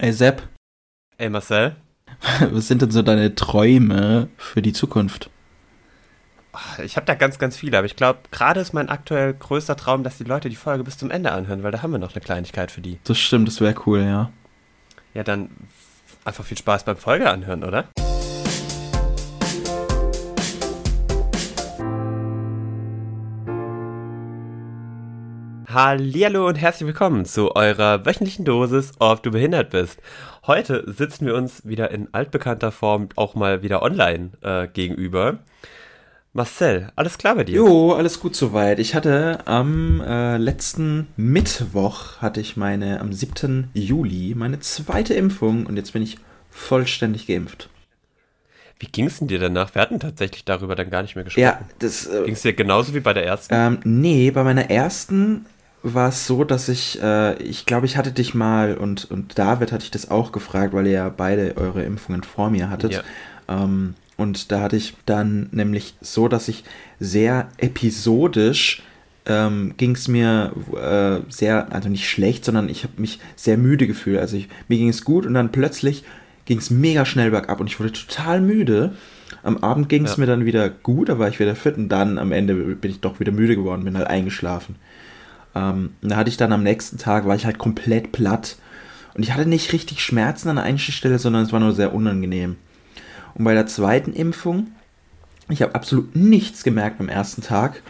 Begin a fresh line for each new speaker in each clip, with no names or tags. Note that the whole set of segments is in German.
Ey Sepp,
Ey Marcel,
was sind denn so deine Träume für die Zukunft?
ich habe da ganz, ganz viele, aber ich glaube, gerade ist mein aktuell größter Traum, dass die Leute die Folge bis zum Ende anhören, weil da haben wir noch eine Kleinigkeit für die.
Das stimmt, das wäre cool, ja.
Ja, dann einfach viel Spaß beim Folge anhören, oder? Hallihallo und herzlich willkommen zu eurer wöchentlichen Dosis, ob du behindert bist. Heute sitzen wir uns wieder in altbekannter Form auch mal wieder online äh, gegenüber. Marcel, alles klar bei dir?
Jo, alles gut soweit. Ich hatte am äh, letzten Mittwoch, hatte ich meine, am 7. Juli, meine zweite Impfung und jetzt bin ich vollständig geimpft.
Wie ging es denn dir danach? Wir hatten tatsächlich darüber dann gar nicht mehr gesprochen.
Ja, das. Äh,
ging es dir genauso wie bei der ersten?
Ähm, nee, bei meiner ersten war es so, dass ich, äh, ich glaube, ich hatte dich mal und, und David hatte ich das auch gefragt, weil ihr ja beide eure Impfungen vor mir hattet.
Ja.
Ähm, und da hatte ich dann nämlich so, dass ich sehr episodisch ähm, ging es mir äh, sehr, also nicht schlecht, sondern ich habe mich sehr müde gefühlt. Also ich, mir ging es gut und dann plötzlich ging es mega schnell bergab und ich wurde total müde. Am Abend ging es
Ja.
mir dann wieder gut, da war ich wieder fit und dann am Ende bin ich doch wieder müde geworden, bin halt eingeschlafen. Ähm, da hatte ich dann am nächsten Tag, war ich halt komplett platt. Und ich hatte nicht richtig Schmerzen an der einen Stelle, sondern es war nur sehr unangenehm. Und bei der zweiten Impfung, ich habe absolut nichts gemerkt am ersten Tag.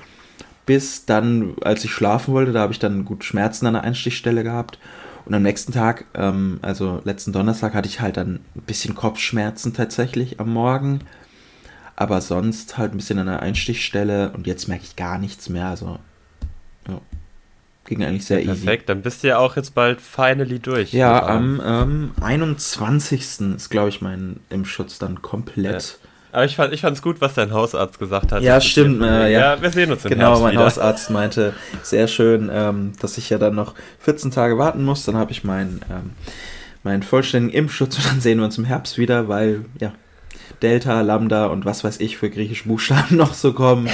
Bis dann, als ich schlafen wollte, da habe ich dann gut Schmerzen an der Einstichstelle gehabt. Und am nächsten Tag, ähm, also letzten Donnerstag, hatte ich halt dann ein bisschen Kopfschmerzen tatsächlich am Morgen. Aber sonst halt ein bisschen an der Einstichstelle. Und jetzt merke ich gar nichts mehr. Also, ging eigentlich sehr easy.
Perfekt, dann bist du ja auch jetzt bald finally durch.
Ja, am ähm, 21. ist, glaube ich, mein Impfschutz dann komplett.
Aber ich fand es gut, was dein Hausarzt gesagt hat.
Ja, stimmt, äh, ja.
wir sehen uns im
Genau,
Herbst
mein
wieder.
Hausarzt meinte sehr schön, ähm, dass ich ja dann noch 14 Tage warten muss. Dann habe ich meinen, ähm, meinen vollständigen Impfschutz und dann sehen wir uns im Herbst wieder, weil ja Delta, Lambda und was weiß ich für griechische Buchstaben noch so kommen,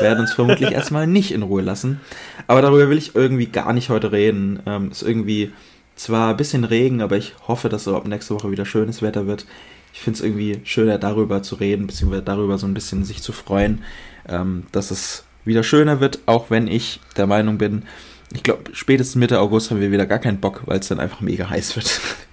werden uns vermutlich erstmal nicht in Ruhe lassen. Aber darüber will ich irgendwie gar nicht heute reden. Ähm, ist irgendwie zwar ein bisschen Regen, aber ich hoffe, dass so ab nächste Woche wieder schönes Wetter wird. Ich finde es irgendwie schöner, darüber zu reden, beziehungsweise darüber so ein bisschen sich zu freuen, ähm, dass es wieder schöner wird, auch wenn ich der Meinung bin, ich glaube, spätestens Mitte August haben wir wieder gar keinen Bock, weil es dann einfach mega heiß wird.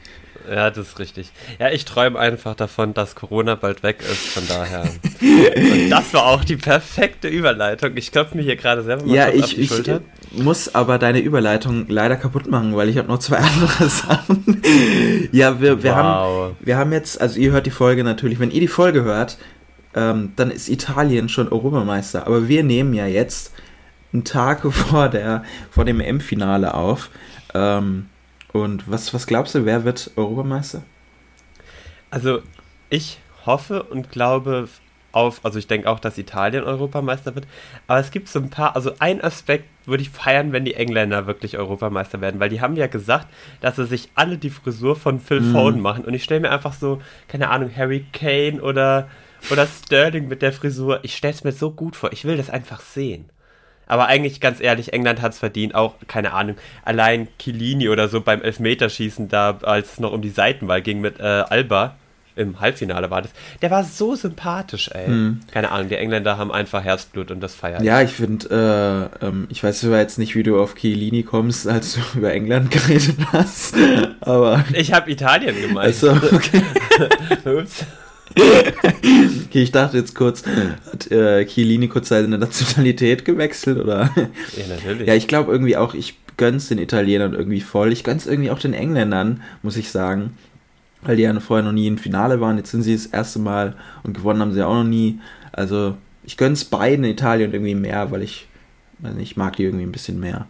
Ja, das ist richtig. Ja, ich träume einfach davon, dass Corona bald weg ist, von daher. Und das war auch die perfekte Überleitung. Ich klopfe mir hier gerade selber mal
ja,
kurz auf
ich,
die
ich
Schulter.
muss aber deine Überleitung leider kaputt machen, weil ich habe noch zwei andere Sachen. ja, wir, wir, haben,
wow.
wir haben jetzt, also ihr hört die Folge natürlich, wenn ihr die Folge hört, ähm, dann ist Italien schon Europameister. Aber wir nehmen ja jetzt einen Tag vor, der, vor dem EM-Finale auf. Ähm, und was, was glaubst du, wer wird Europameister?
Also, ich hoffe und glaube auf, also ich denke auch, dass Italien Europameister wird, aber es gibt so ein paar, also ein Aspekt würde ich feiern, wenn die Engländer wirklich Europameister werden, weil die haben ja gesagt, dass sie sich alle die Frisur von Phil
Mhm.
Foden machen und ich stelle mir einfach so, keine Ahnung, Harry Kane oder, oder Sterling mit der Frisur, ich stelle es mir so gut vor, ich will das einfach sehen. Aber eigentlich, ganz ehrlich, England hat es verdient, auch, keine Ahnung, allein Chiellini oder so beim Elfmeterschießen da, als es noch um die Seitenwahl ging mit äh, Alba, im Halbfinale war das, der war so sympathisch, ey.
Hm.
Keine Ahnung, die Engländer haben einfach Herzblut und das feiert.
Ja, ich finde, äh, ähm, ich weiß zwar jetzt nicht, wie du auf Chiellini kommst, als du über England geredet hast, aber...
Ich habe Italien gemeint.
Also, okay.
Ups.
okay, ich dachte jetzt kurz, hat äh, Chiellini kurz seine Nationalität gewechselt oder...
Ja, natürlich.
ja, ich glaube irgendwie auch, ich gönn's den Italienern irgendwie voll. Ich gönn's irgendwie auch den Engländern, muss ich sagen. Weil die ja vorher noch nie im Finale waren. Jetzt sind sie das erste Mal und gewonnen haben sie auch noch nie. Also ich gönn's beiden Italien irgendwie mehr, weil ich, weiß nicht, ich mag die irgendwie ein bisschen mehr.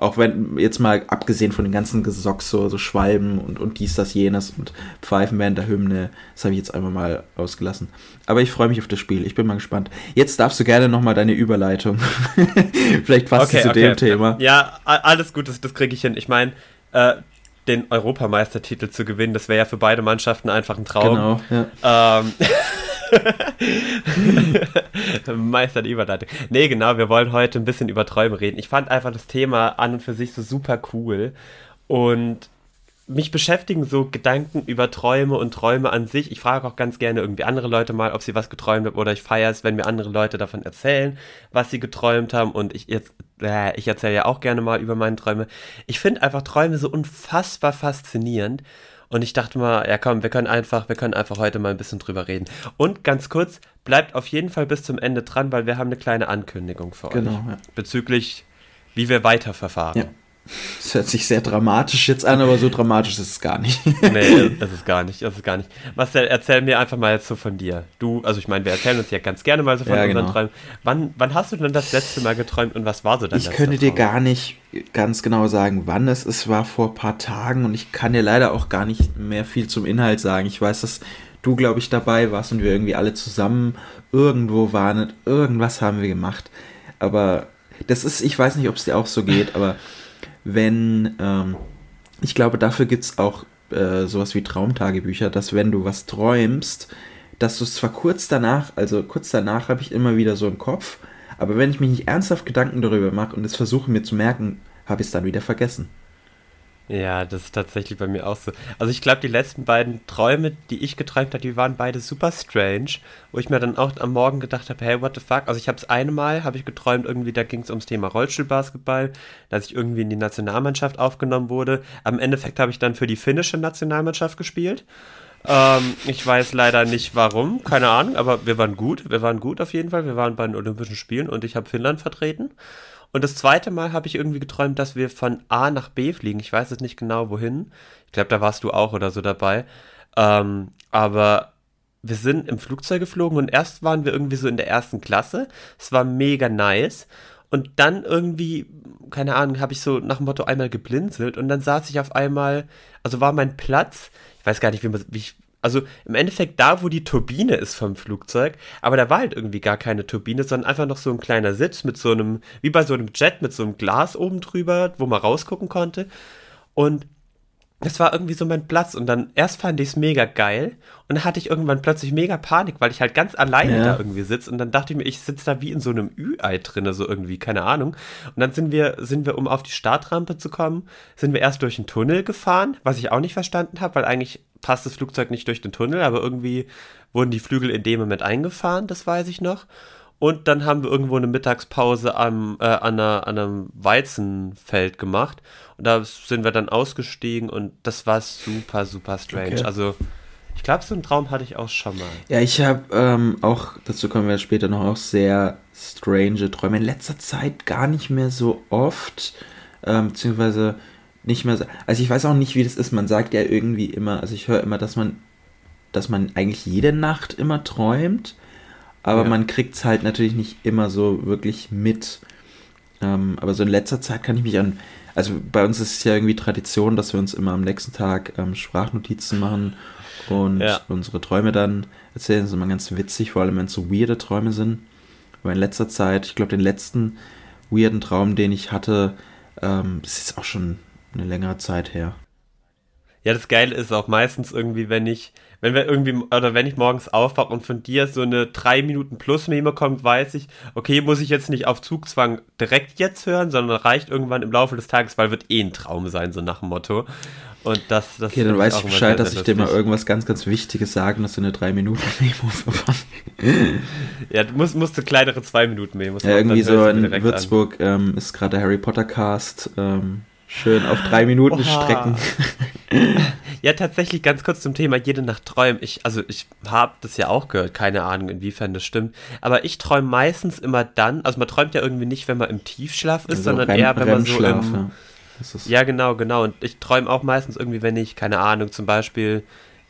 Auch wenn, jetzt mal abgesehen von den ganzen Gesocks, so, so Schwalben und, und dies, das, jenes und Pfeifen während der Hymne, das habe ich jetzt einmal mal ausgelassen. Aber ich freue mich auf das Spiel, ich bin mal gespannt. Jetzt darfst du gerne nochmal deine Überleitung. Vielleicht passt sie zu dem Thema.
Ja, alles gut, das, das kriege ich hin. Ich meine, äh, den Europameistertitel zu gewinnen, das wäre ja für beide Mannschaften einfach ein Traum.
Genau, ja.
Ähm, Meister der Überleitung. Nee, genau, wir wollen heute ein bisschen über Träume reden. Ich fand einfach das Thema an und für sich so super cool. Und mich beschäftigen so Gedanken über Träume und Träume an sich. Ich frage auch ganz gerne irgendwie andere Leute mal, ob sie was geträumt haben oder ich feiere es, wenn mir andere Leute davon erzählen, was sie geträumt haben und ich jetzt, äh, ich erzähle ja auch gerne mal über meine Träume. Ich finde einfach Träume so unfassbar faszinierend und ich dachte mal, ja komm, wir können einfach, wir können einfach heute mal ein bisschen drüber reden. Und ganz kurz, bleibt auf jeden Fall bis zum Ende dran, weil wir haben eine kleine Ankündigung für genau, euch. Ja. Bezüglich, wie wir weiterverfahren. Ja.
Das hört sich sehr dramatisch jetzt an, aber so dramatisch ist es gar nicht.
nee, es ist gar nicht, es ist gar nicht. Marcel, erzähl mir einfach mal jetzt so von dir. Du, also ich meine, wir erzählen uns ja ganz gerne mal so von ja, unseren genau. Träumen. Wann, wann hast du denn das letzte Mal geträumt und was war so dein
Ich könnte dir gar nicht ganz genau sagen, wann es ist. Es war vor ein paar Tagen und ich kann dir leider auch gar nicht mehr viel zum Inhalt sagen. Ich weiß, dass du, glaube ich, dabei warst und wir irgendwie alle zusammen irgendwo waren und irgendwas haben wir gemacht. Aber das ist, ich weiß nicht, ob es dir auch so geht, aber wenn, ähm, ich glaube, dafür gibt es auch äh, sowas wie Traumtagebücher, dass wenn du was träumst, dass du es zwar kurz danach, also kurz danach habe ich immer wieder so im Kopf, aber wenn ich mich nicht ernsthaft Gedanken darüber mache und es versuche mir zu merken, habe ich es dann wieder vergessen.
Ja, das ist tatsächlich bei mir auch so. Also ich glaube, die letzten beiden Träume, die ich geträumt habe, die waren beide super strange, wo ich mir dann auch am Morgen gedacht habe, hey, what the fuck? Also ich habe es eine Mal, habe ich geträumt, irgendwie, da ging es ums Thema Rollstuhlbasketball, dass ich irgendwie in die Nationalmannschaft aufgenommen wurde. Am Endeffekt habe ich dann für die finnische Nationalmannschaft gespielt. Ähm, ich weiß leider nicht warum, keine Ahnung, aber wir waren gut, wir waren gut auf jeden Fall. Wir waren bei den Olympischen Spielen und ich habe Finnland vertreten. Und das zweite Mal habe ich irgendwie geträumt, dass wir von A nach B fliegen. Ich weiß jetzt nicht genau wohin. Ich glaube, da warst du auch oder so dabei. Ähm, aber wir sind im Flugzeug geflogen und erst waren wir irgendwie so in der ersten Klasse. Es war mega nice. Und dann irgendwie, keine Ahnung, habe ich so nach dem Motto einmal geblinzelt und dann saß ich auf einmal, also war mein Platz, ich weiß gar nicht, wie, man, wie ich also im Endeffekt da, wo die Turbine ist vom Flugzeug, aber da war halt irgendwie gar keine Turbine, sondern einfach noch so ein kleiner Sitz mit so einem, wie bei so einem Jet mit so einem Glas oben drüber, wo man rausgucken konnte. Und das war irgendwie so mein Platz und dann erst fand ich es mega geil und dann hatte ich irgendwann plötzlich mega Panik, weil ich halt ganz alleine ja. da irgendwie sitze und dann dachte ich mir, ich sitze da wie in so einem Ü-Ei drinne, so irgendwie, keine Ahnung. Und dann sind wir, sind wir, um auf die Startrampe zu kommen, sind wir erst durch einen Tunnel gefahren, was ich auch nicht verstanden habe, weil eigentlich passt das Flugzeug nicht durch den Tunnel, aber irgendwie wurden die Flügel in dem Moment eingefahren, das weiß ich noch. Und dann haben wir irgendwo eine Mittagspause am, äh, an, einer, an einem Weizenfeld gemacht. Und da sind wir dann ausgestiegen und das war super, super strange. Okay. Also, ich glaube, so einen Traum hatte ich auch schon mal.
Ja, ich habe ähm, auch, dazu kommen wir später noch, auch sehr strange Träume. In letzter Zeit gar nicht mehr so oft, ähm, beziehungsweise nicht mehr so. Also, ich weiß auch nicht, wie das ist. Man sagt ja irgendwie immer, also ich höre immer, dass man, dass man eigentlich jede Nacht immer träumt aber ja. man kriegt es halt natürlich nicht immer so wirklich mit. Ähm, aber so in letzter Zeit kann ich mich an, also bei uns ist es ja irgendwie Tradition, dass wir uns immer am nächsten Tag ähm, Sprachnotizen machen und ja. unsere Träume dann erzählen. Das ist immer ganz witzig, vor allem wenn es so weirde Träume sind. Aber in letzter Zeit, ich glaube, den letzten weirden Traum, den ich hatte, ähm, das ist auch schon eine längere Zeit her.
Ja, das Geile ist auch meistens irgendwie, wenn ich wenn wir irgendwie, oder wenn ich morgens aufwache und von dir so eine 3 Minuten plus Meme kommt, weiß ich, okay, muss ich jetzt nicht auf Zugzwang direkt jetzt hören, sondern reicht irgendwann im Laufe des Tages, weil wird eh ein Traum sein, so nach dem Motto. Und das, das
Okay, dann weiß ich Bescheid, dass ich dir mal irgendwas ganz, ganz Wichtiges sagen, dass du eine 3 Minuten Memo verpasst.
ja, du musst, musst du kleinere 2 Minuten Memo
Ja, irgendwie so in Würzburg ähm, ist gerade der Harry Potter Cast. Ähm, Schön auf drei Minuten Oha. strecken.
Ja, tatsächlich ganz kurz zum Thema jede Nacht träumen. Ich, also ich habe das ja auch gehört, keine Ahnung, inwiefern das stimmt. Aber ich träume meistens immer dann, also man träumt ja irgendwie nicht, wenn man im Tiefschlaf ist, also sondern Rem eher, wenn man so im, ja. ja, genau, genau. Und ich träume auch meistens irgendwie, wenn ich, keine Ahnung, zum Beispiel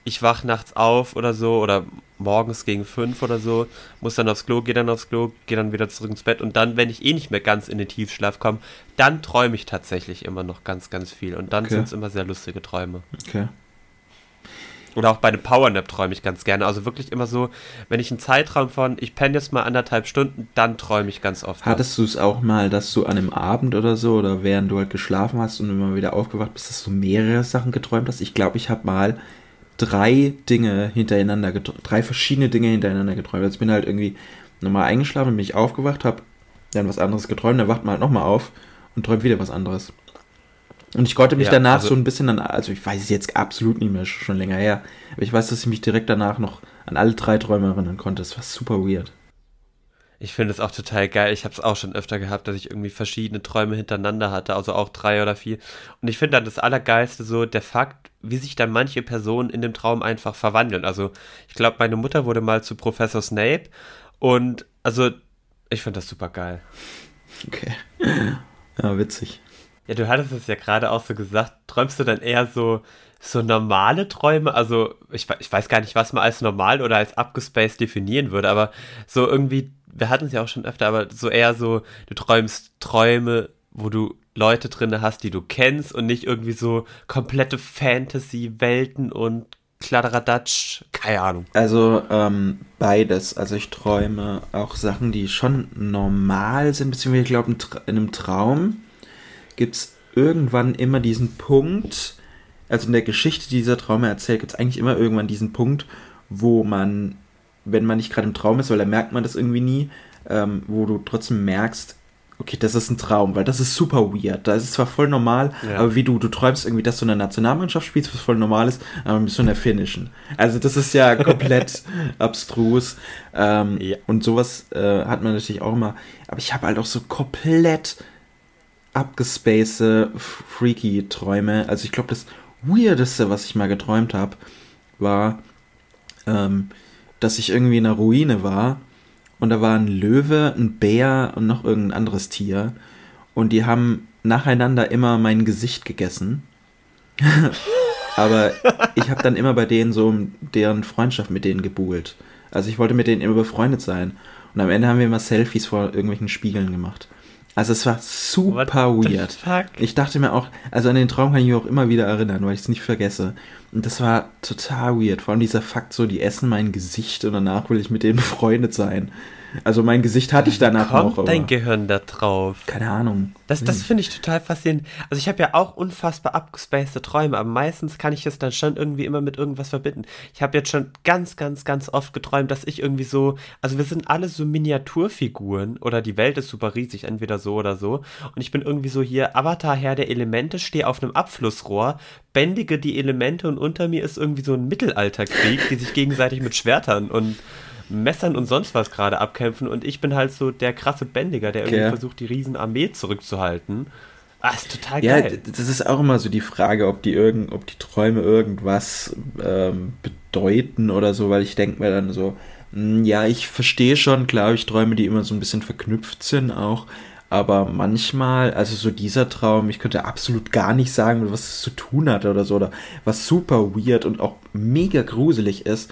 ich wach nachts auf oder so oder morgens gegen fünf oder so, muss dann aufs Klo, gehe dann aufs Klo, gehe dann wieder zurück ins Bett und dann, wenn ich eh nicht mehr ganz in den Tiefschlaf komme, dann träume ich tatsächlich immer noch ganz, ganz viel und dann okay. sind es immer sehr lustige Träume. Okay. Oder auch bei einem Powernap träume ich ganz gerne. Also wirklich immer so, wenn ich einen Zeitraum von, ich penne jetzt mal anderthalb Stunden, dann träume ich ganz oft.
Hattest du es auch mal, dass du an einem Abend oder so oder während du halt geschlafen hast und immer wieder aufgewacht bist, dass du mehrere Sachen geträumt hast? Ich glaube, ich habe mal drei Dinge hintereinander, drei verschiedene Dinge hintereinander geträumt. Also ich bin halt irgendwie nochmal eingeschlafen, bin ich aufgewacht, habe dann was anderes geträumt, dann wacht man halt nochmal auf und träumt wieder was anderes. Und ich konnte mich
Ja,
danach
also-
so ein bisschen an, also ich weiß es jetzt absolut nicht mehr, schon länger her, aber ich weiß, dass ich mich direkt danach noch an alle drei Träume erinnern konnte. Das war super weird.
Ich finde es auch total geil. Ich habe es auch schon öfter gehabt, dass ich irgendwie verschiedene Träume hintereinander hatte, also auch drei oder vier. Und ich finde dann das Allergeilste so der Fakt, wie sich dann manche Personen in dem Traum einfach verwandeln. Also ich glaube, meine Mutter wurde mal zu Professor Snape und also ich finde das super geil.
Okay. Ja, witzig.
Ja, du hattest es ja gerade auch so gesagt. Träumst du dann eher so, so normale Träume? Also, ich, ich weiß gar nicht, was man als normal oder als abgespaced definieren würde, aber so irgendwie, wir hatten es ja auch schon öfter, aber so eher so, du träumst Träume, wo du Leute drin hast, die du kennst und nicht irgendwie so komplette Fantasy-Welten und Kladderadatsch, keine Ahnung.
Also ähm, beides. Also ich träume auch Sachen, die schon normal sind, beziehungsweise ich glaube, in, einem Traum gibt es irgendwann immer diesen Punkt, also in der Geschichte, die dieser Traum erzählt, gibt es eigentlich immer irgendwann diesen Punkt, wo man, wenn man nicht gerade im Traum ist, weil da merkt man das irgendwie nie, ähm, wo du trotzdem merkst, okay, das ist ein Traum, weil das ist super weird. Da ist es zwar voll normal,
Ja.
aber wie du, du träumst irgendwie, dass du in der Nationalmannschaft spielst, was voll normal ist, aber bist du in der finnischen. Also das ist ja komplett abstrus. Ähm,
Ja.
Und sowas äh, hat man natürlich auch immer. Aber ich habe halt auch so komplett abgespacede, freaky Träume. Also ich glaube, das Weirdeste, was ich mal geträumt habe, war, ähm, dass ich irgendwie in einer Ruine war und da war ein Löwe, ein Bär und noch irgendein anderes Tier und die haben nacheinander immer mein Gesicht gegessen. Aber ich habe dann immer bei denen so deren Freundschaft mit denen gebuhlt. Also ich wollte mit denen immer befreundet sein. Und am Ende haben wir immer Selfies vor irgendwelchen Spiegeln gemacht. Also es war super
What
weird. Ich dachte mir auch, also an den Traum kann ich mich auch immer wieder erinnern, weil ich es nicht vergesse. Und das war total weird. Vor allem dieser Fakt so, die essen mein Gesicht und danach will ich mit denen befreundet sein. Also mein Gesicht hatte ich danach
Kommt
noch,
dein
aber
Gehirn da drauf?
keine Ahnung.
Das, das finde ich total faszinierend. Also ich habe ja auch unfassbar abgespacede Träume, aber meistens kann ich es dann schon irgendwie immer mit irgendwas verbinden. Ich habe jetzt schon ganz, ganz, ganz oft geträumt, dass ich irgendwie so, also wir sind alle so Miniaturfiguren oder die Welt ist super riesig, entweder so oder so. Und ich bin irgendwie so hier Avatar Herr der Elemente, stehe auf einem Abflussrohr, bändige die Elemente und unter mir ist irgendwie so ein Mittelalterkrieg, die sich gegenseitig mit Schwertern und Messern und sonst was gerade abkämpfen und ich bin halt so der krasse Bändiger, der irgendwie
Okay.
versucht, die Riesenarmee zurückzuhalten. Ah, ist total
Ja,
geil.
d- das ist auch immer so die Frage, ob die, irgend, ob die Träume irgendwas ähm, bedeuten oder so, weil ich denke mir dann so, hm, ja, ich verstehe schon, klar, ich Träume, die immer so ein bisschen verknüpft sind auch, aber manchmal, also so dieser Traum, ich könnte absolut gar nicht sagen, was es zu tun hat oder so, oder was super weird und auch mega gruselig ist.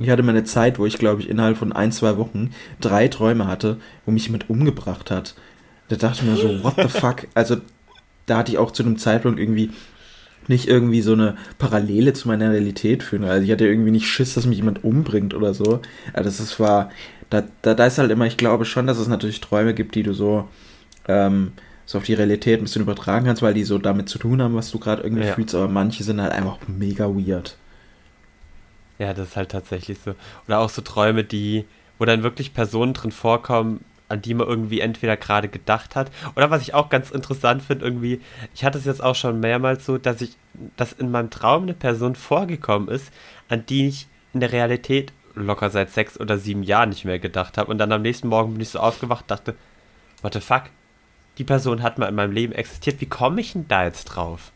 Ich hatte mal eine Zeit, wo ich, glaube ich, innerhalb von ein, zwei Wochen drei Träume hatte, wo mich jemand umgebracht hat. Da dachte ich mir so, what the fuck? Also, da hatte ich auch zu einem Zeitpunkt irgendwie nicht irgendwie so eine Parallele zu meiner Realität führen. Also ich hatte irgendwie nicht Schiss, dass mich jemand umbringt oder so. Also das ist, war, da, da, da ist halt immer, ich glaube schon, dass es natürlich Träume gibt, die du so, ähm, so auf die Realität ein bisschen übertragen kannst, weil die so damit zu tun haben, was du gerade irgendwie
Ja.
fühlst, aber manche sind halt einfach mega weird.
Ja, das ist halt tatsächlich so. Oder auch so Träume, die, wo dann wirklich Personen drin vorkommen, an die man irgendwie entweder gerade gedacht hat. Oder was ich auch ganz interessant finde, irgendwie, ich hatte es jetzt auch schon mehrmals so, dass ich, dass in meinem Traum eine Person vorgekommen ist, an die ich in der Realität locker seit sechs oder sieben Jahren nicht mehr gedacht habe. Und dann am nächsten Morgen bin ich so aufgewacht, dachte, what the fuck? Die Person hat mal in meinem Leben existiert. Wie komme ich denn da jetzt drauf?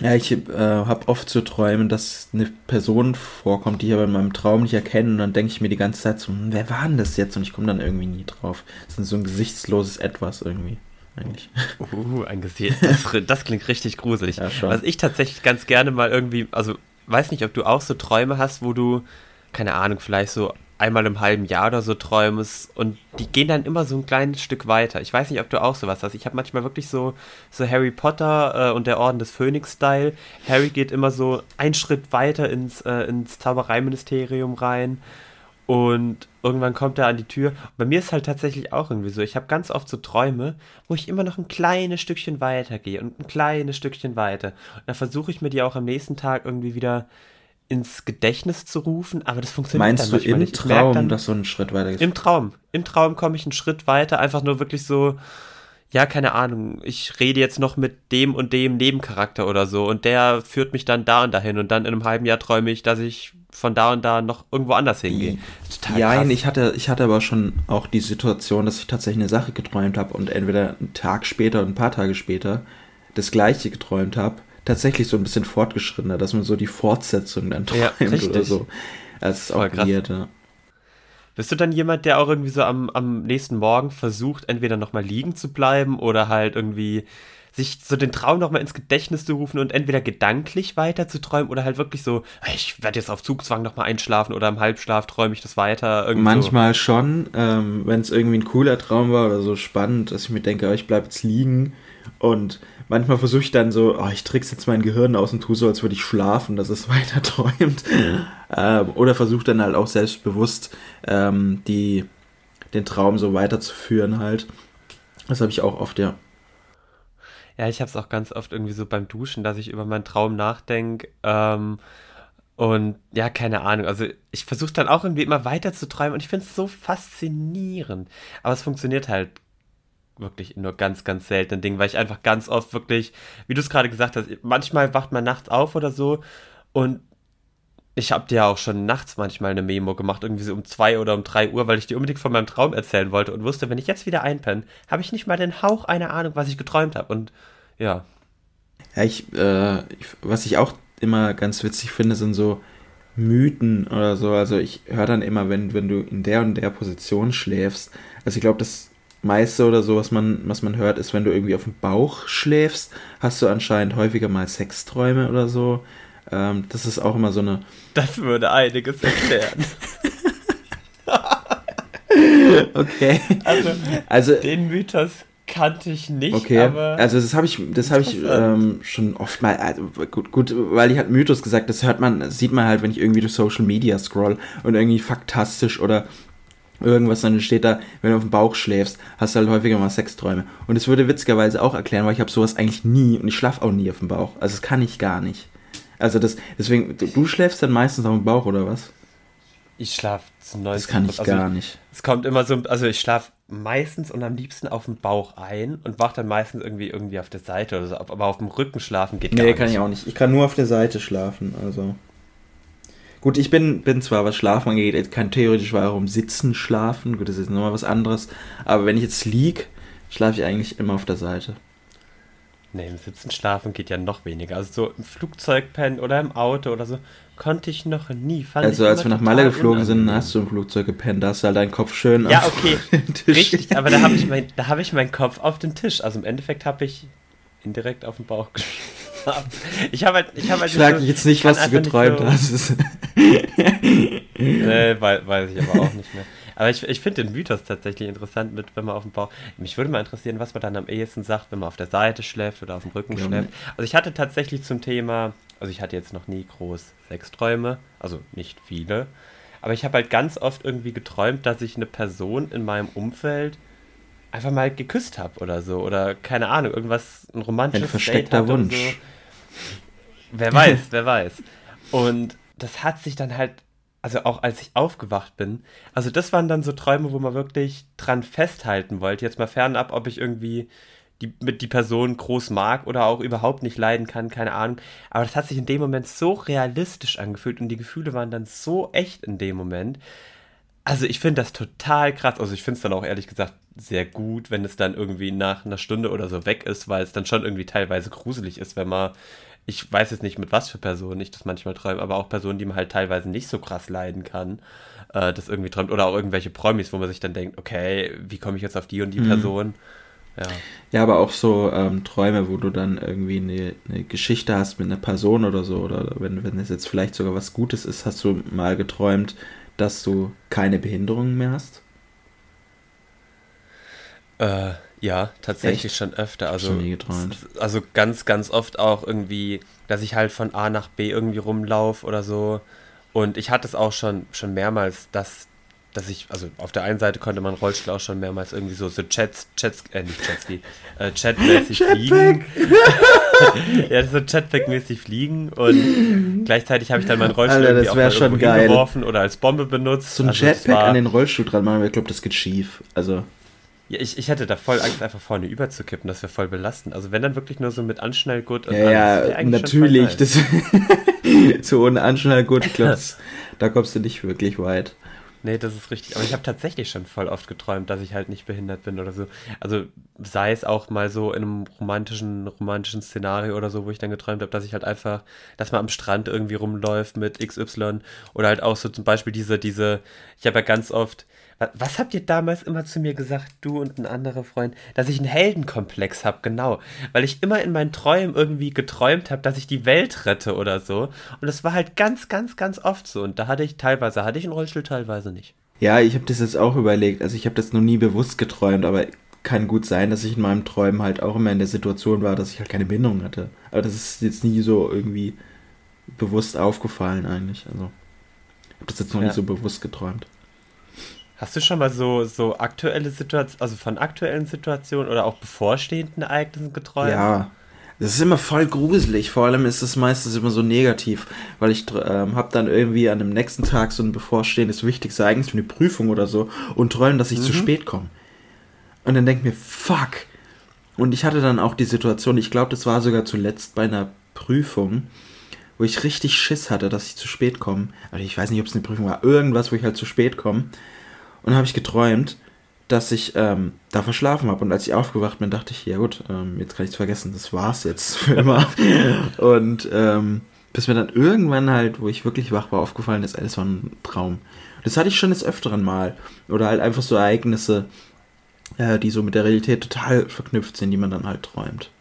Ja, ich äh, habe oft so Träume, dass eine Person vorkommt, die ich aber in meinem Traum nicht erkenne und dann denke ich mir die ganze Zeit so, hm, wer war denn das jetzt? Und ich komme dann irgendwie nie drauf. Das ist so ein gesichtsloses Etwas irgendwie, eigentlich.
Uh, ein Gesicht. Das, das klingt richtig gruselig.
Ja, schon.
Was ich tatsächlich ganz gerne mal irgendwie, also weiß nicht, ob du auch so Träume hast, wo du, keine Ahnung, vielleicht so einmal im halben Jahr oder so träumst und die gehen dann immer so ein kleines Stück weiter. Ich weiß nicht, ob du auch sowas hast. Ich habe manchmal wirklich so, so Harry Potter äh, und der Orden des Phönix-Style. Harry geht immer so einen Schritt weiter ins, äh, ins Zaubereiministerium rein und irgendwann kommt er an die Tür. Bei mir ist halt tatsächlich auch irgendwie so. Ich habe ganz oft so Träume, wo ich immer noch ein kleines Stückchen weiter gehe und ein kleines Stückchen weiter. Und dann versuche ich mir die auch am nächsten Tag irgendwie wieder ins Gedächtnis zu rufen, aber das funktioniert
Meinst
dann
du im
nicht.
Traum,
dann,
dass so ein Schritt weiter ist?
Im Traum. Im Traum komme ich einen Schritt weiter, einfach nur wirklich so, ja, keine Ahnung, ich rede jetzt noch mit dem und dem Nebencharakter oder so und der führt mich dann da und dahin und dann in einem halben Jahr träume ich, dass ich von da und da noch irgendwo anders hingehe.
Total ja, krass. ich hatte, ich hatte aber schon auch die Situation, dass ich tatsächlich eine Sache geträumt habe und entweder einen Tag später und ein paar Tage später das gleiche geträumt habe. Tatsächlich so ein bisschen fortgeschrittener, dass man so die Fortsetzung dann träumt ja, oder so. Das ist auch weird, ja.
Bist du dann jemand, der auch irgendwie so am, am nächsten Morgen versucht, entweder nochmal liegen zu bleiben oder halt irgendwie sich so den Traum nochmal ins Gedächtnis zu rufen und entweder gedanklich weiter zu träumen oder halt wirklich so, ich werde jetzt auf Zugzwang nochmal einschlafen oder im Halbschlaf träume ich das weiter.
Manchmal so. schon, ähm, wenn es irgendwie ein cooler Traum war oder so spannend, dass ich mir denke, oh, ich bleibe jetzt liegen und manchmal versuche ich dann so, oh, ich trickse jetzt mein Gehirn aus und tue so, als würde ich schlafen, dass es weiter träumt. ähm, oder versuche dann halt auch selbstbewusst ähm, die, den Traum so weiterzuführen halt. Das habe ich auch oft, ja.
Ja, ich habe es auch ganz oft irgendwie so beim Duschen, dass ich über meinen Traum nachdenke. Ähm, und ja, keine Ahnung. Also ich versuche dann auch irgendwie immer weiter zu träumen und ich finde es so faszinierend. Aber es funktioniert halt wirklich nur ganz, ganz seltenen Dingen, weil ich einfach ganz oft wirklich, wie du es gerade gesagt hast, manchmal wacht man nachts auf oder so und ich habe dir auch schon nachts manchmal eine Memo gemacht, irgendwie so um zwei oder um drei Uhr, weil ich dir unbedingt von meinem Traum erzählen wollte und wusste, wenn ich jetzt wieder einpenne, habe ich nicht mal den Hauch einer Ahnung, was ich geträumt habe. Und ja.
Ja, ich, äh, ich, was ich auch immer ganz witzig finde, sind so Mythen oder so. Also ich höre dann immer, wenn, wenn du in der und der Position schläfst. Also ich glaube, das meiste oder so, was man, was man hört, ist, wenn du irgendwie auf dem Bauch schläfst, hast du anscheinend häufiger mal Sexträume oder so. Ähm, das ist auch immer so eine.
Das würde einiges erklären.
okay.
Also, also, den Mythos kannte ich nicht. Okay.
also das habe ich, das habe ich ähm, schon oft mal. Also gut, gut, weil ich halt Mythos gesagt, das hört man, sieht man halt, wenn ich irgendwie durch Social Media scroll und irgendwie faktastisch oder irgendwas, dann steht da, wenn du auf dem Bauch schläfst, hast du halt häufiger mal Sexträume. Und das würde witzigerweise auch erklären, weil ich habe sowas eigentlich nie und ich schlafe auch nie auf dem Bauch. Also das kann ich gar nicht. Also das, deswegen, du, du schläfst dann meistens auf dem Bauch oder was?
Ich schlafe
zum 90 Das kann ich also, gar nicht.
Es kommt immer so, also ich schlafe meistens und am liebsten auf dem Bauch ein und wach dann meistens irgendwie irgendwie auf der Seite oder so. Aber auf dem Rücken schlafen geht
nee,
gar nicht.
Nee, kann ich auch nicht. Ich kann nur auf der Seite schlafen, also. Gut, ich bin, bin zwar, was Schlafen angeht, kann theoretisch warum Sitzen schlafen. Gut, das ist nochmal was anderes. Aber wenn ich jetzt lieg, schlafe ich eigentlich immer auf der Seite.
Nee, im Sitzen schlafen geht ja noch weniger. Also so im Flugzeug pennen oder im Auto oder so konnte ich noch nie.
Fand also als wir nach Malle geflogen sind, hast du im Flugzeug gepennt, da hast du halt deinen Kopf schön
Ja, okay. Richtig, aber da habe ich, mein, hab ich meinen Kopf auf den Tisch. Also im Endeffekt habe ich indirekt auf den Bauch geschlafen. Ich habe halt, ich hab halt
ich frage so, jetzt nicht, was du geträumt so, hast.
nee, weiß, weiß ich aber auch nicht mehr. Aber ich, ich finde den Mythos tatsächlich interessant, mit, wenn man auf dem Bauch. Mich würde mal interessieren, was man dann am ehesten sagt, wenn man auf der Seite schläft oder auf dem Rücken ja. schläft. Also ich hatte tatsächlich zum Thema, also ich hatte jetzt noch nie groß Sexträume, also nicht viele. Aber ich habe halt ganz oft irgendwie geträumt, dass ich eine Person in meinem Umfeld einfach mal geküsst habe oder so. Oder keine Ahnung, irgendwas, ein romantisches
Ein versteckter Wunsch. So.
Wer weiß, wer weiß. Und das hat sich dann halt also auch als ich aufgewacht bin, also das waren dann so Träume, wo man wirklich dran festhalten wollte. Jetzt mal fernab, ob ich irgendwie die, mit die Person groß mag oder auch überhaupt nicht leiden kann, keine Ahnung. Aber das hat sich in dem Moment so realistisch angefühlt und die Gefühle waren dann so echt in dem Moment. Also ich finde das total krass. Also ich finde es dann auch ehrlich gesagt sehr gut, wenn es dann irgendwie nach einer Stunde oder so weg ist, weil es dann schon irgendwie teilweise gruselig ist, wenn man ich weiß jetzt nicht, mit was für Personen ich das manchmal träume, aber auch Personen, die man halt teilweise nicht so krass leiden kann, äh, das irgendwie träumt. Oder auch irgendwelche Promis, wo man sich dann denkt, okay, wie komme ich jetzt auf die und die mhm. Person?
Ja. ja, aber auch so ähm, Träume, wo du dann irgendwie eine, eine, Geschichte hast mit einer Person oder so, oder wenn, wenn es jetzt vielleicht sogar was Gutes ist, hast du mal geträumt, dass du keine Behinderungen mehr hast?
Äh, ja, tatsächlich Echt? schon öfter. Also,
schon
also ganz, ganz oft auch irgendwie, dass ich halt von A nach B irgendwie rumlaufe oder so. Und ich hatte es auch schon, schon mehrmals, dass, dass ich, also auf der einen Seite konnte man Rollstuhl auch schon mehrmals irgendwie so, so Chats, Chats, äh, nicht Jetski, äh, Chatmäßig fliegen. ja, so Chatpack-mäßig fliegen und gleichzeitig habe ich dann meinen Rollstuhl
Alter, das irgendwie auch schon geil.
oder als Bombe benutzt.
So ein also Jetpack an den Rollstuhl dran machen, ich glaube, das geht schief. Also.
Ja, ich, ich hätte da voll Angst, einfach vorne überzukippen. Das wäre voll belastend. Also wenn dann wirklich nur so mit Anschnallgurt
und Ja, ja natürlich. Das, so ohne Anschnallgurt, glaube, da kommst du nicht wirklich weit.
Nee, das ist richtig. Aber ich habe tatsächlich schon voll oft geträumt, dass ich halt nicht behindert bin oder so. Also sei es auch mal so in einem romantischen, romantischen Szenario oder so, wo ich dann geträumt habe, dass ich halt einfach, dass man am Strand irgendwie rumläuft mit XY oder halt auch so zum Beispiel diese, diese, ich habe ja ganz oft, was habt ihr damals immer zu mir gesagt, du und ein anderer Freund, dass ich einen Heldenkomplex habe, genau, weil ich immer in meinen Träumen irgendwie geträumt habe, dass ich die Welt rette oder so und das war halt ganz, ganz, ganz oft so und da hatte ich teilweise hatte ich einen Rollstuhl, teilweise nicht.
Ja, ich habe das jetzt auch überlegt, also ich habe das noch nie bewusst geträumt, aber kann gut sein, dass ich in meinem Träumen halt auch immer in der Situation war, dass ich halt keine Bindung hatte. Aber das ist jetzt nie so irgendwie bewusst aufgefallen eigentlich, also ich habe das jetzt noch ja. nicht so bewusst geträumt.
Hast du schon mal so, so aktuelle Situationen, also von aktuellen Situationen oder auch bevorstehenden Ereignissen geträumt?
Ja, das ist immer voll gruselig. Vor allem ist es meistens immer so negativ, weil ich ähm, habe dann irgendwie an dem nächsten Tag so ein bevorstehendes wichtiges Ereignis für eine Prüfung oder so und träume, dass ich mhm. zu spät komme. Und dann denke ich mir, fuck. Und ich hatte dann auch die Situation, ich glaube, das war sogar zuletzt bei einer Prüfung, wo ich richtig Schiss hatte, dass ich zu spät komme. Also ich weiß nicht, ob es eine Prüfung war, irgendwas, wo ich halt zu spät komme. Und dann habe ich geträumt, dass ich ähm, da verschlafen habe. Und als ich aufgewacht bin, dachte ich, ja gut, ähm, jetzt kann ich es vergessen, das war's jetzt für immer. und ähm, bis mir dann irgendwann halt, wo ich wirklich wach war, aufgefallen ist, alles war ein Traum. Das hatte ich schon des Öfteren mal. Oder halt einfach so Ereignisse, äh, die so mit der Realität total verknüpft sind, die man dann halt träumt.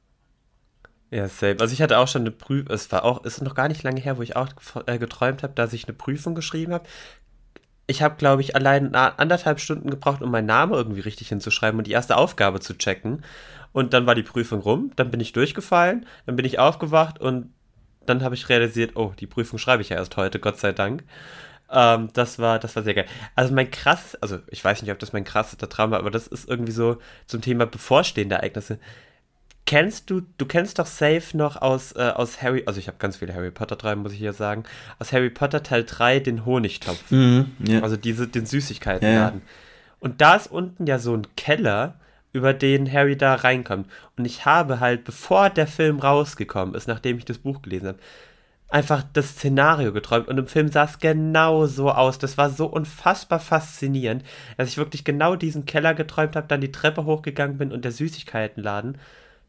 Ja, safe. Also ich hatte auch schon eine Prüfung, es war auch, es ist noch gar nicht lange her, wo ich auch äh, geträumt habe, dass ich eine Prüfung geschrieben habe ich habe, glaube ich, allein anderthalb Stunden gebraucht, um meinen Namen irgendwie richtig hinzuschreiben und die erste Aufgabe zu checken. Und dann war die Prüfung rum, dann bin ich durchgefallen, dann bin ich aufgewacht und dann habe ich realisiert, oh, die Prüfung schreibe ich ja erst heute, Gott sei Dank. Ähm, das war, das war sehr geil. Also mein krass, also ich weiß nicht, ob das mein krasser Traum war, aber das ist irgendwie so zum Thema bevorstehende Ereignisse. Kennst du, du kennst doch safe noch aus, äh, aus Harry, also ich habe ganz viele Harry Potter Träume, muss ich hier sagen, aus Harry Potter Teil 3 den Honigtopf. Mhm, ja. Also diese, den Süßigkeitenladen. Ja. Und da ist unten ja so ein Keller, über den Harry da reinkommt. Und ich habe halt, bevor der Film rausgekommen ist, nachdem ich das Buch gelesen habe, einfach das Szenario geträumt. Und im Film sah es genau so aus. Das war so unfassbar faszinierend, dass ich wirklich genau diesen Keller geträumt habe, dann die Treppe hochgegangen bin und der Süßigkeitenladen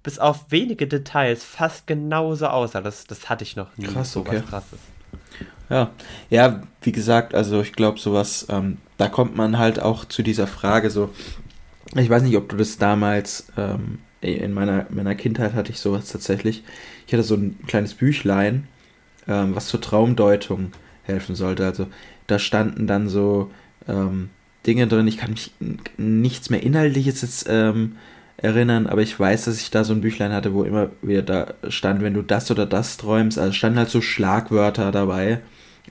bis auf wenige Details fast genauso aussah. Das, das hatte ich noch nie.
Krass, so okay. krasses. Ja, ja, wie gesagt, also ich glaube, sowas, ähm, da kommt man halt auch zu dieser Frage so. Ich weiß nicht, ob du das damals, ähm, in meiner, meiner Kindheit hatte ich sowas tatsächlich. Ich hatte so ein kleines Büchlein, ähm, was zur Traumdeutung helfen sollte. Also da standen dann so ähm, Dinge drin. Ich kann mich nichts mehr Inhaltliches jetzt ähm, erinnern, aber ich weiß, dass ich da so ein Büchlein hatte, wo immer wieder da stand, wenn du das oder das träumst, also standen halt so Schlagwörter dabei,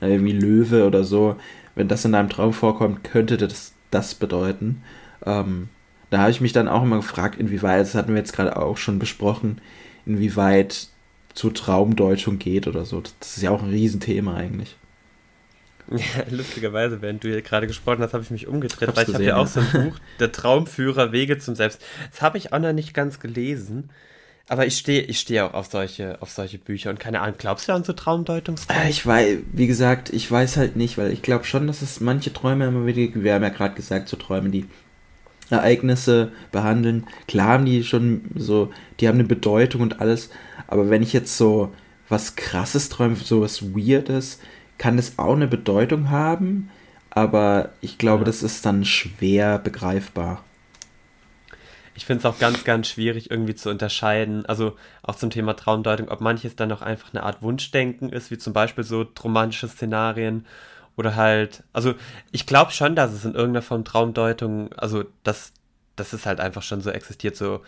äh, wie Löwe oder so. Wenn das in deinem Traum vorkommt, könnte das das bedeuten. Ähm, da habe ich mich dann auch immer gefragt, inwieweit, das hatten wir jetzt gerade auch schon besprochen, inwieweit zur Traumdeutung geht oder so. Das ist ja auch ein Riesenthema eigentlich.
Ja, lustigerweise, während du hier gerade gesprochen hast, habe ich mich umgedreht, Hab's weil ich habe ja auch so ein Buch, Der Traumführer, Wege zum Selbst. Das habe ich auch noch nicht ganz gelesen. Aber ich stehe ich stehe auch auf solche, auf solche Bücher und keine Ahnung, glaubst du an so Traumdeutungsträume?
Äh, ich weiß, wie gesagt, ich weiß halt nicht, weil ich glaube schon, dass es manche Träume immer wieder, wir haben ja gerade gesagt, so Träume, die Ereignisse behandeln. Klar haben die schon so, die haben eine Bedeutung und alles, aber wenn ich jetzt so was krasses träume, so was Weirdes, kann es auch eine Bedeutung haben, aber ich glaube, ja. das ist dann schwer begreifbar.
Ich finde es auch ganz, ganz schwierig irgendwie zu unterscheiden, also auch zum Thema Traumdeutung, ob manches dann auch einfach eine Art Wunschdenken ist, wie zum Beispiel so romantische Szenarien oder halt, also ich glaube schon, dass es in irgendeiner Form Traumdeutung, also dass, dass es halt einfach schon so existiert, so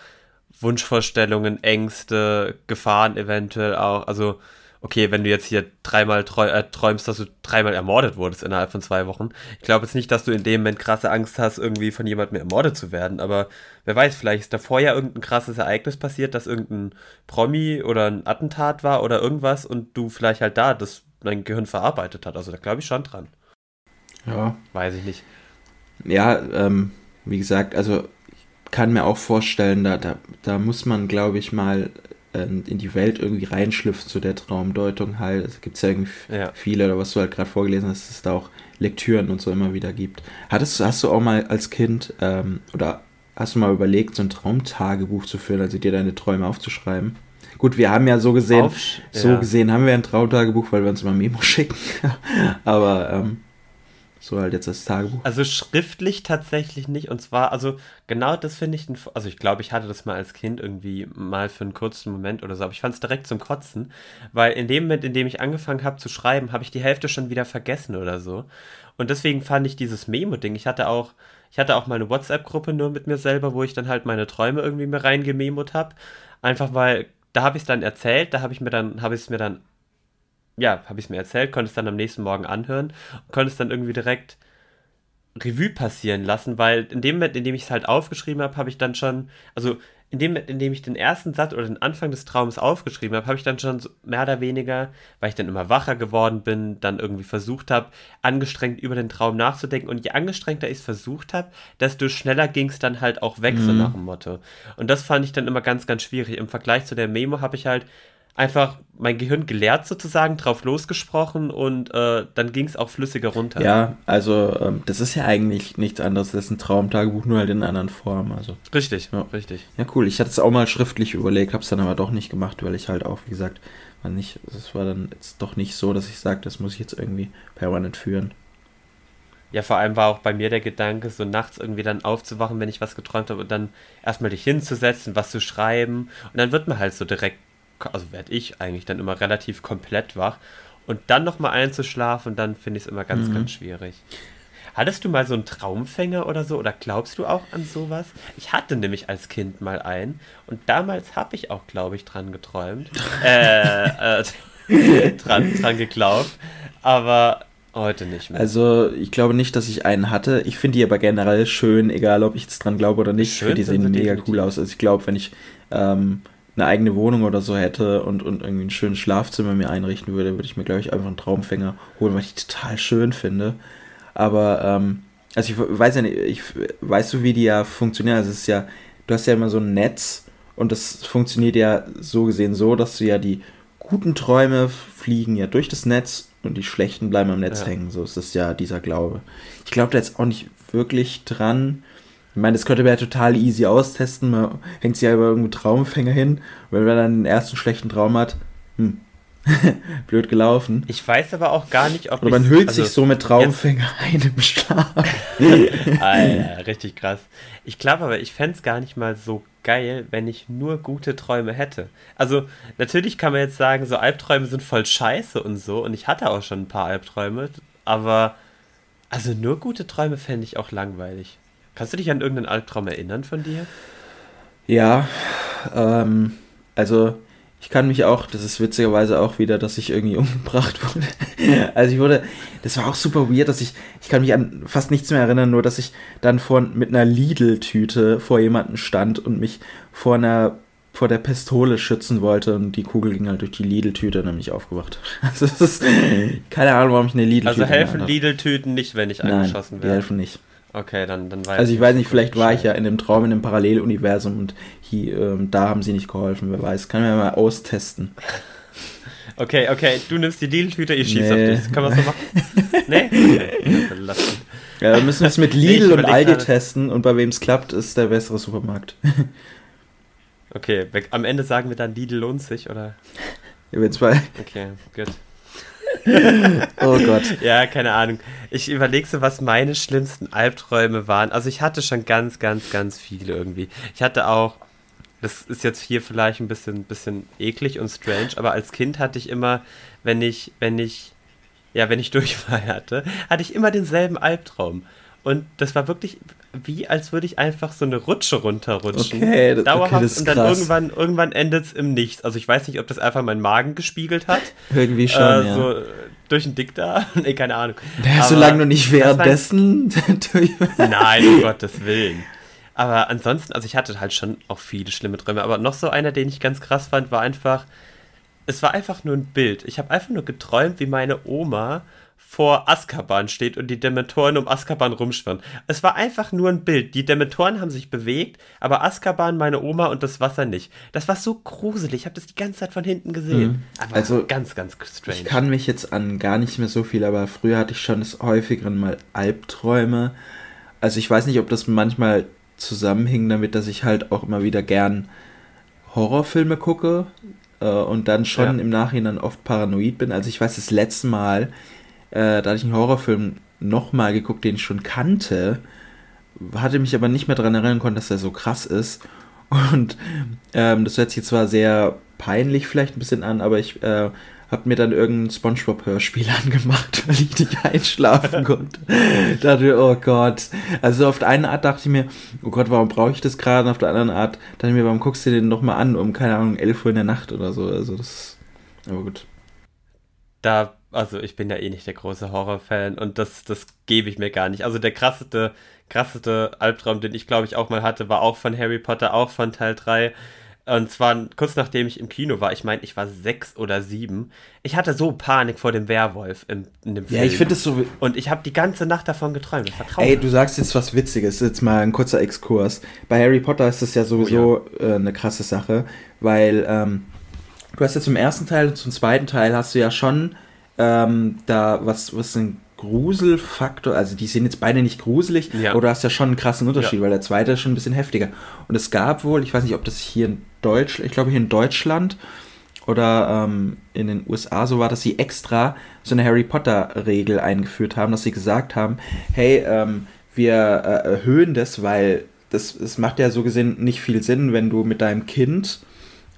Wunschvorstellungen, Ängste, Gefahren eventuell auch, also okay, wenn du jetzt hier dreimal äh, träumst, dass du dreimal ermordet wurdest innerhalb von zwei Wochen. Ich glaube jetzt nicht, dass du in dem Moment krasse Angst hast, irgendwie von jemandem ermordet zu werden, aber wer weiß, vielleicht ist davor ja irgendein krasses Ereignis passiert, dass irgendein Promi oder ein Attentat war oder irgendwas und du vielleicht halt da das dein Gehirn verarbeitet hat. Also da glaube ich schon dran.
Ja.
Weiß ich nicht.
Ja, ähm, wie gesagt, also kann mir auch vorstellen, da, da, da muss man, glaube ich, mal in die Welt irgendwie reinschlüpfen zu der Traumdeutung halt. Es gibt ja irgendwie ja. viele, oder was du halt gerade vorgelesen hast, dass es da auch Lektüren und so immer wieder gibt. Hattest, hast du auch mal als Kind ähm, oder hast du mal überlegt, so ein Traumtagebuch zu führen, also dir deine Träume aufzuschreiben? Gut, wir haben ja so gesehen, Auf, so ja. gesehen haben wir ein Traumtagebuch, weil wir uns immer Memo schicken. Aber ähm, so halt jetzt das Tagebuch.
Also schriftlich tatsächlich nicht. Und zwar, also genau das finde ich, also ich glaube, ich hatte das mal als Kind irgendwie mal für einen kurzen Moment oder so, aber ich fand es direkt zum Kotzen, weil in dem Moment, in dem ich angefangen habe zu schreiben, habe ich die Hälfte schon wieder vergessen oder so. Und deswegen fand ich dieses Memo-Ding, ich hatte auch, ich hatte auch mal eine WhatsApp-Gruppe nur mit mir selber, wo ich dann halt meine Träume irgendwie mir reingememot habe. Einfach weil, da habe ich es dann erzählt, da habe ich mir dann, habe ich es mir dann ja, habe ich es mir erzählt, konnte es dann am nächsten Morgen anhören und konnte es dann irgendwie direkt Revue passieren lassen, weil in dem Moment, in dem ich es halt aufgeschrieben habe, habe ich dann schon, also in dem Moment, in dem ich den ersten Satz oder den Anfang des Traums aufgeschrieben habe, habe ich dann schon so mehr oder weniger, weil ich dann immer wacher geworden bin, dann irgendwie versucht habe, angestrengt über den Traum nachzudenken. Und je angestrengter ich es versucht habe, desto schneller ging es dann halt auch weg, mhm. so nach dem Motto. Und das fand ich dann immer ganz, ganz schwierig. Im Vergleich zu der Memo habe ich halt einfach mein Gehirn gelehrt sozusagen, drauf losgesprochen und äh, dann ging es auch flüssiger runter.
Ja, also ähm, das ist ja eigentlich nichts anderes, das ist ein Traumtagebuch, nur halt in einer anderen Form. Also.
Richtig, ja. richtig.
Ja, cool. Ich hatte es auch mal schriftlich überlegt, habe es dann aber doch nicht gemacht, weil ich halt auch, wie gesagt, war nicht, es war dann jetzt doch nicht so, dass ich sage, das muss ich jetzt irgendwie permanent führen.
Ja, vor allem war auch bei mir der Gedanke, so nachts irgendwie dann aufzuwachen, wenn ich was geträumt habe und dann erstmal dich hinzusetzen, was zu schreiben. Und dann wird man halt so direkt also werde ich eigentlich dann immer relativ komplett wach. Und dann nochmal einzuschlafen, dann finde ich es immer ganz, mhm. ganz schwierig. Hattest du mal so einen Traumfänger oder so? Oder glaubst du auch an sowas? Ich hatte nämlich als Kind mal einen. Und damals habe ich auch, glaube ich, dran geträumt. äh, äh, dran, dran geglaubt. Aber heute nicht
mehr. Also, ich glaube nicht, dass ich einen hatte. Ich finde die aber generell schön, egal ob ich jetzt dran glaube oder nicht. Schön, die sehen mega definitiv. cool aus. Also, ich glaube, wenn ich. Ähm, eine eigene Wohnung oder so hätte und, und irgendwie ein schönes Schlafzimmer mir einrichten würde, würde ich mir, glaube ich, einfach einen Traumfänger holen, weil ich die total schön finde. Aber, ähm, also ich weiß ja nicht, ich, weißt du, wie die ja funktionieren? Also es ist ja, du hast ja immer so ein Netz und das funktioniert ja so gesehen so, dass du ja die guten Träume fliegen ja durch das Netz und die schlechten bleiben am Netz ja. hängen. So ist das ja dieser Glaube. Ich glaube da jetzt auch nicht wirklich dran. Ich meine, das könnte man ja total easy austesten. Man hängt sich ja über irgendeinen Traumfänger hin. wenn man dann den ersten schlechten Traum hat, hm, blöd gelaufen.
Ich weiß aber auch gar nicht,
ob. Oder man hüllt also sich so mit Traumfänger ein im Schlaf.
Alter, richtig krass. Ich glaube aber, ich fände es gar nicht mal so geil, wenn ich nur gute Träume hätte. Also, natürlich kann man jetzt sagen, so Albträume sind voll scheiße und so. Und ich hatte auch schon ein paar Albträume. Aber, also nur gute Träume fände ich auch langweilig. Kannst du dich an irgendeinen Albtraum erinnern von dir?
Ja, ähm, also ich kann mich auch, das ist witzigerweise auch wieder, dass ich irgendwie umgebracht wurde. also ich wurde, das war auch super weird, dass ich, ich kann mich an fast nichts mehr erinnern, nur dass ich dann vor, mit einer Lidl-Tüte vor jemanden stand und mich vor einer vor der Pistole schützen wollte und die Kugel ging halt durch die Lidl-Tüte und dann bin ich aufgewacht. Also es ist keine Ahnung, warum ich eine Lidl-Tüte
Also helfen Lidl-Tüten nicht, wenn ich angeschossen werde?
die helfen nicht.
Okay, dann, dann
weiß Also ich weiß nicht, vielleicht war ich ja in einem Traum, in einem Paralleluniversum und hier, ähm, da haben sie nicht geholfen, wer weiß. Kann man ja mal austesten.
Okay, okay, du nimmst die Deal-Tüte, ich schieße nee. auf dich. Kann man so machen? nee?
Ja, wir müssen es mit Lidl und Aldi gerade. testen und bei wem es klappt, ist der bessere Supermarkt.
okay, am Ende sagen wir dann Lidl lohnt sich, oder?
Ja, wir zwei.
Okay, gut.
Oh Gott.
Ja, keine Ahnung. Ich überlege so, was meine schlimmsten Albträume waren. Also ich hatte schon ganz, ganz, ganz viele irgendwie. Ich hatte auch, das ist jetzt hier vielleicht ein bisschen, bisschen eklig und strange, aber als Kind hatte ich immer, wenn ich, wenn ich, ja, wenn ich Durchfall hatte, hatte ich immer denselben Albtraum. Und das war wirklich wie, als würde ich einfach so eine Rutsche runterrutschen. Okay, das, Dauerhaft. Okay, das und dann krass. irgendwann, irgendwann endet es im Nichts. Also ich weiß nicht, ob das einfach mein Magen gespiegelt hat.
Irgendwie schon,
äh, ja. So durch den Dickdarm. nee, keine Ahnung.
Ja, solange du nicht währenddessen.
Nein, um Gottes Willen. Aber ansonsten, also ich hatte halt schon auch viele schlimme Träume. Aber noch so einer, den ich ganz krass fand, war einfach, es war einfach nur ein Bild. Ich habe einfach nur geträumt, wie meine Oma vor Azkaban steht und die Dementoren um Azkaban rumschwirren. Es war einfach nur ein Bild. Die Dementoren haben sich bewegt, aber Azkaban, meine Oma und das Wasser nicht. Das war so gruselig. Ich habe das die ganze Zeit von hinten gesehen. Mhm.
Aber also ganz, ganz strange. Ich kann mich jetzt an gar nicht mehr so viel, aber früher hatte ich schon des häufigeren mal Albträume. Also ich weiß nicht, ob das manchmal zusammenhing damit, dass ich halt auch immer wieder gern Horrorfilme gucke äh, und dann schon ja. im Nachhinein oft paranoid bin. Also ich weiß, das letzte Mal, äh, da hatte ich einen Horrorfilm nochmal geguckt, den ich schon kannte, hatte mich aber nicht mehr daran erinnern können, dass er so krass ist. Und ähm, das hört sich zwar sehr peinlich vielleicht ein bisschen an, aber ich äh, habe mir dann irgendein Spongebob-Hörspiel angemacht, weil ich nicht einschlafen konnte. dachte oh Gott. Also auf der einen Art dachte ich mir, oh Gott, warum brauche ich das gerade? Und auf der anderen Art dachte ich mir, warum guckst du den nochmal an, um, keine Ahnung, 11 Uhr in der Nacht oder so. Also das, aber gut.
Da, also ich bin ja eh nicht der große Horrorfan und das, das gebe ich mir gar nicht. Also der krasseste, krasseste Albtraum, den ich glaube ich auch mal hatte, war auch von Harry Potter, auch von Teil 3 und zwar kurz nachdem ich im Kino war. Ich meine, ich war sechs oder sieben. Ich hatte so Panik vor dem Werwolf in, in dem
Film. Ja, ich finde es so.
Und ich habe die ganze Nacht davon geträumt.
Ey, du sagst jetzt was Witziges. Jetzt mal ein kurzer Exkurs. Bei Harry Potter ist das ja sowieso oh, ja. Äh, eine krasse Sache, weil ähm, du hast ja zum ersten Teil und zum zweiten Teil hast du ja schon ähm, da was, was ein Gruselfaktor, also die sind jetzt beide nicht gruselig, ja. aber du hast ja schon einen krassen Unterschied, ja. weil der zweite ist schon ein bisschen heftiger. Und es gab wohl, ich weiß nicht, ob das hier in Deutschland, ich glaube hier in Deutschland oder ähm, in den USA so war, dass sie extra so eine Harry Potter-Regel eingeführt haben, dass sie gesagt haben, hey, ähm, wir äh, erhöhen das, weil das, das macht ja so gesehen nicht viel Sinn, wenn du mit deinem Kind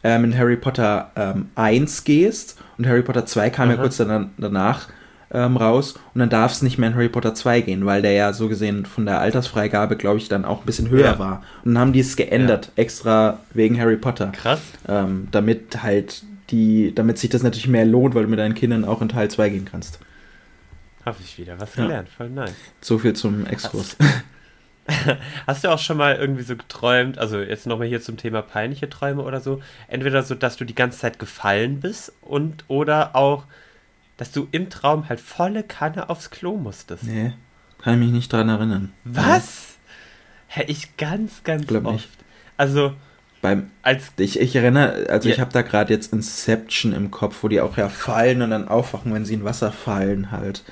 ähm, in Harry Potter ähm, 1 gehst und Harry Potter 2 kam Aha. ja kurz danach ähm, raus und dann darf es nicht mehr in Harry Potter 2 gehen, weil der ja so gesehen von der Altersfreigabe, glaube ich, dann auch ein bisschen höher ja. war. Und dann haben die es geändert, ja. extra wegen Harry Potter.
Krass.
Ähm, damit halt die, damit sich das natürlich mehr lohnt, weil du mit deinen Kindern auch in Teil 2 gehen kannst.
Habe ich wieder was gelernt, ja. voll nice.
So viel zum Exkurs.
Hast du auch schon mal irgendwie so geträumt, also jetzt nochmal hier zum Thema peinliche Träume oder so, entweder so, dass du die ganze Zeit gefallen bist und oder auch dass du im Traum halt volle Kanne aufs Klo musstest.
Nee, kann ich mich nicht dran erinnern.
Was? Hä, ich ganz, ganz Glaub oft. Nicht. Also,
beim als ich, ich erinnere, also ja. ich habe da gerade jetzt Inception im Kopf, wo die auch ja fallen und dann aufwachen, wenn sie in Wasser fallen halt.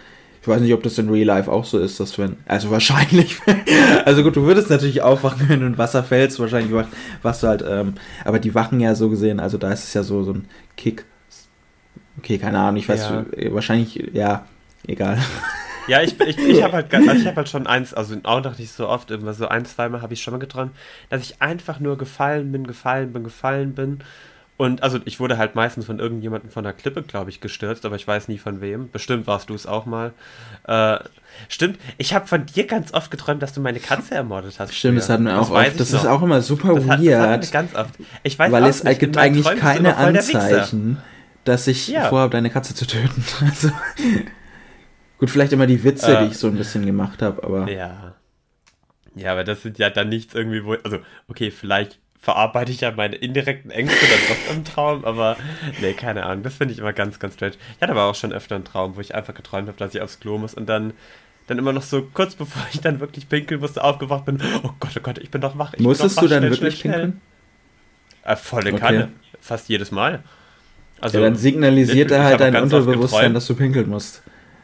Ich weiß nicht, ob das in Real Life auch so ist, dass wenn, also wahrscheinlich, also gut, du würdest natürlich aufwachen, wenn du in Wasser fällst, wahrscheinlich wachst du halt, ähm, aber die wachen ja so gesehen, also da ist es ja so, so ein Kick, Okay, keine Ahnung, ich weiß, ja. wahrscheinlich, ja, egal.
Ja, ich, ich, ich habe halt, also hab halt schon eins, also auch noch nicht so oft, immer so ein, zweimal habe ich schon mal geträumt, dass ich einfach nur gefallen bin, gefallen bin, gefallen bin. Und also ich wurde halt meistens von irgendjemandem von der Klippe, glaube ich, gestürzt, aber ich weiß nie von wem. Bestimmt warst du es auch mal. Äh, stimmt, ich habe von dir ganz oft geträumt, dass du meine Katze ermordet hast.
Stimmt, das hatten wir auch oft. Das ist auch immer super das weird. Hat, das ganz oft. Ich weiß weil es nicht, gibt eigentlich keine Anzeichen dass ich ja. vorhabe, deine Katze zu töten. Also, gut, vielleicht immer die Witze, äh, die ich so ein bisschen gemacht habe, aber.
Ja. Ja, aber das sind ja dann nichts irgendwie, wo. Also, okay, vielleicht verarbeite ich ja meine indirekten Ängste dann doch im Traum, aber nee, keine Ahnung. Das finde ich immer ganz, ganz strange. Ich hatte aber auch schon öfter einen Traum, wo ich einfach geträumt habe, dass ich aufs Klo muss und dann dann immer noch so kurz bevor ich dann wirklich pinkeln musste, aufgewacht bin. Oh Gott, oh Gott, ich bin doch wach. Ich
Musstest
wach,
du dann schnell, wirklich schnell, pinkeln?
Äh, volle okay. Kanne. Fast jedes Mal.
Also, ja, dann signalisiert er halt dein Unterbewusstsein, dass du pinkeln musst.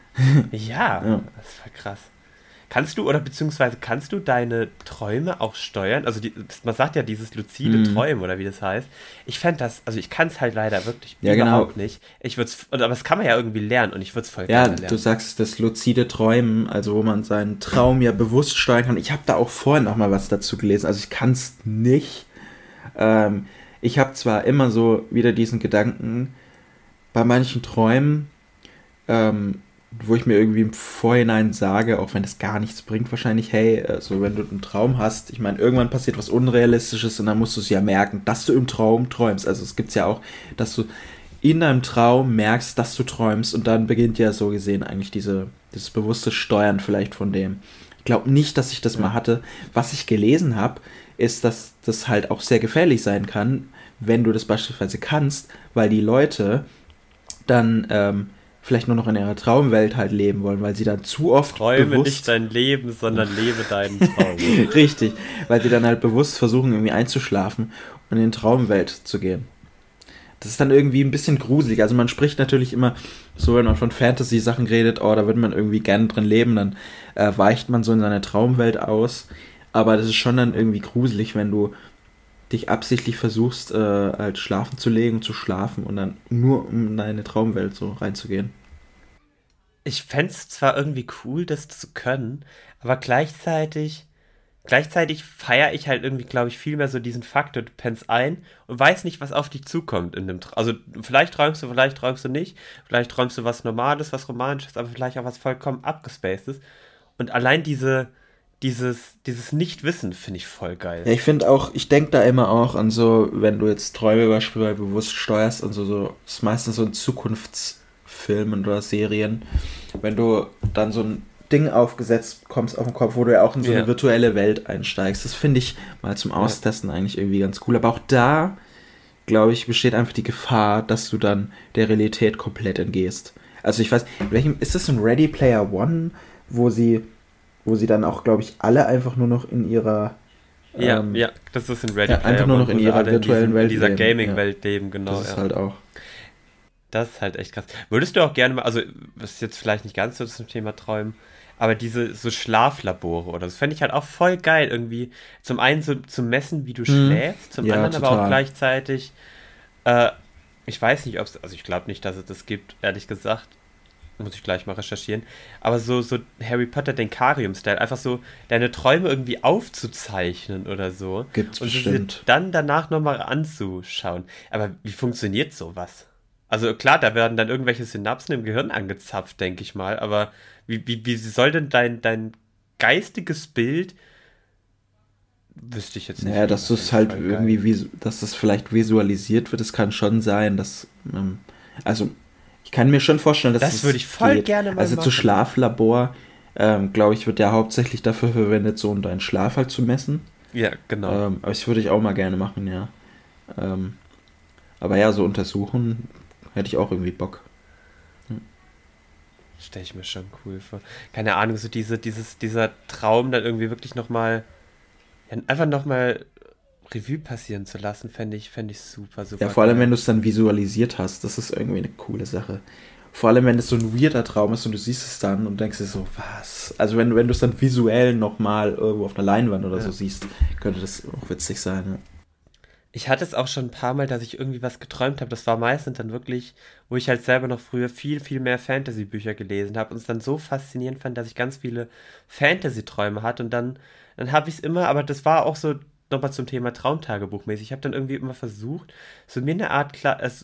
ja, ja, das war krass. Kannst du oder beziehungsweise kannst du deine Träume auch steuern? Also die, man sagt ja dieses luzide mm. Träumen oder wie das heißt. Ich fände das, also ich kann es halt leider wirklich
ja, genau. überhaupt
genau. nicht. Ich würde aber das kann man ja irgendwie lernen und ich würde es voll
ja, gerne lernen. Ja, du sagst das luzide Träumen, also wo man seinen Traum ja bewusst steuern kann. Ich habe da auch vorhin noch mal was dazu gelesen. Also ich kann es nicht. Ähm, ich habe zwar immer so wieder diesen Gedanken bei manchen Träumen, ähm, wo ich mir irgendwie im Vorhinein sage, auch wenn das gar nichts bringt, wahrscheinlich, hey, also wenn du einen Traum hast, ich meine, irgendwann passiert was Unrealistisches und dann musst du es ja merken, dass du im Traum träumst. Also es gibt ja auch, dass du in deinem Traum merkst, dass du träumst und dann beginnt ja so gesehen eigentlich diese, dieses bewusste Steuern vielleicht von dem. Ich glaube nicht, dass ich das ja. mal hatte. Was ich gelesen habe, ist, dass das halt auch sehr gefährlich sein kann, wenn du das beispielsweise kannst, weil die Leute dann, ähm, vielleicht nur noch in ihrer Traumwelt halt leben wollen, weil sie dann zu oft
Träume bewusst nicht dein Leben, sondern lebe deinen Traum.
Richtig, weil sie dann halt bewusst versuchen irgendwie einzuschlafen und in die Traumwelt zu gehen. Das ist dann irgendwie ein bisschen gruselig. Also man spricht natürlich immer so, wenn man von Fantasy-Sachen redet, oh, da würde man irgendwie gerne drin leben, dann äh, weicht man so in seine Traumwelt aus. Aber das ist schon dann irgendwie gruselig, wenn du dich absichtlich versuchst, äh, halt schlafen zu legen, zu schlafen und dann nur um in deine Traumwelt so reinzugehen.
Ich fände es zwar irgendwie cool, das zu können, aber gleichzeitig, gleichzeitig feiere ich halt irgendwie, glaube ich, viel mehr so diesen Faktor, du pennst ein und weißt nicht, was auf dich zukommt in dem Tra Also vielleicht träumst du, vielleicht träumst du nicht, vielleicht träumst du was Normales, was Romanisches, aber vielleicht auch was vollkommen abgespacedes. Und allein diese, dieses, dieses Nichtwissen finde ich voll geil.
Ja, ich finde auch, ich denke da immer auch an so, wenn du jetzt Träume beispielsweise bewusst steuerst und so, so, ist meistens so in Zukunftsfilmen oder Serien, wenn du dann so ein Ding aufgesetzt kommst auf den Kopf, wo du ja auch in so eine virtuelle Welt einsteigst. Das finde ich mal zum Austesten ja. eigentlich irgendwie ganz cool. Aber auch da, glaube ich, besteht einfach die Gefahr, dass du dann der Realität komplett entgehst. Also ich weiß, welchem ist das ein Ready Player One, wo sie wo sie dann auch, glaube ich, alle einfach nur noch in ihrer
ja, ähm, ja, das ist in Ready
ja, Einfach nur noch in ihrer virtuellen in
Welt. In dieser Gaming-Welt leben, genau.
Das ist ja. halt auch.
Das ist halt echt krass. Würdest du auch gerne mal, also, das ist jetzt vielleicht nicht ganz so zum Thema Träumen, aber diese so Schlaflabore oder das fände ich halt auch voll geil, irgendwie. Zum einen so zu messen, wie du mhm. schläfst, zum ja, anderen total. aber auch gleichzeitig, äh, ich weiß nicht, ob es, also ich glaube nicht, dass es das gibt, ehrlich gesagt, muss ich gleich mal recherchieren. Aber so, so Harry Potter Denkarium-Style, einfach so deine Träume irgendwie aufzuzeichnen oder so.
Gibt's
und
bestimmt.
dann danach nochmal anzuschauen. Aber wie funktioniert sowas? Also klar, da werden dann irgendwelche Synapsen im Gehirn angezapft, denke ich mal. Aber wie, wie, wie soll denn dein, dein geistiges Bild wüsste ich jetzt
nicht. Naja, dass du es halt irgendwie, dass das vielleicht visualisiert wird, das kann schon sein, dass, ähm, also kann mir schon vorstellen, dass
das würde ich voll geht. gerne
mal Also machen. zu Schlaflabor, ähm, glaube ich, wird ja hauptsächlich dafür verwendet, so um deinen Schlaf halt zu messen.
Ja, genau.
Ähm, aber das würde ich auch mal gerne machen, ja. Ähm, aber ja, so untersuchen hätte ich auch irgendwie Bock.
Hm. Stelle ich mir schon cool vor. Keine Ahnung, so diese, dieses, dieser Traum dann irgendwie wirklich nochmal, ja, einfach nochmal Revue passieren zu lassen, fände ich, fänd ich super, super.
Ja, vor allem, wenn du es dann visualisiert hast, das ist irgendwie eine coole Sache. Vor allem, wenn es so ein weirder Traum ist und du siehst es dann und denkst dir so, was? Also wenn, wenn du es dann visuell nochmal irgendwo auf einer Leinwand oder ja. so siehst, könnte das auch witzig sein, ja.
Ich hatte es auch schon ein paar Mal, dass ich irgendwie was geträumt habe. Das war meistens dann wirklich, wo ich halt selber noch früher viel, viel mehr Fantasy-Bücher gelesen habe und es dann so faszinierend fand, dass ich ganz viele Fantasy-Träume hatte und dann, dann habe ich es immer, aber das war auch so nochmal zum Thema Traumtagebuch mäßig. Ich habe dann irgendwie immer versucht, so mir eine Art,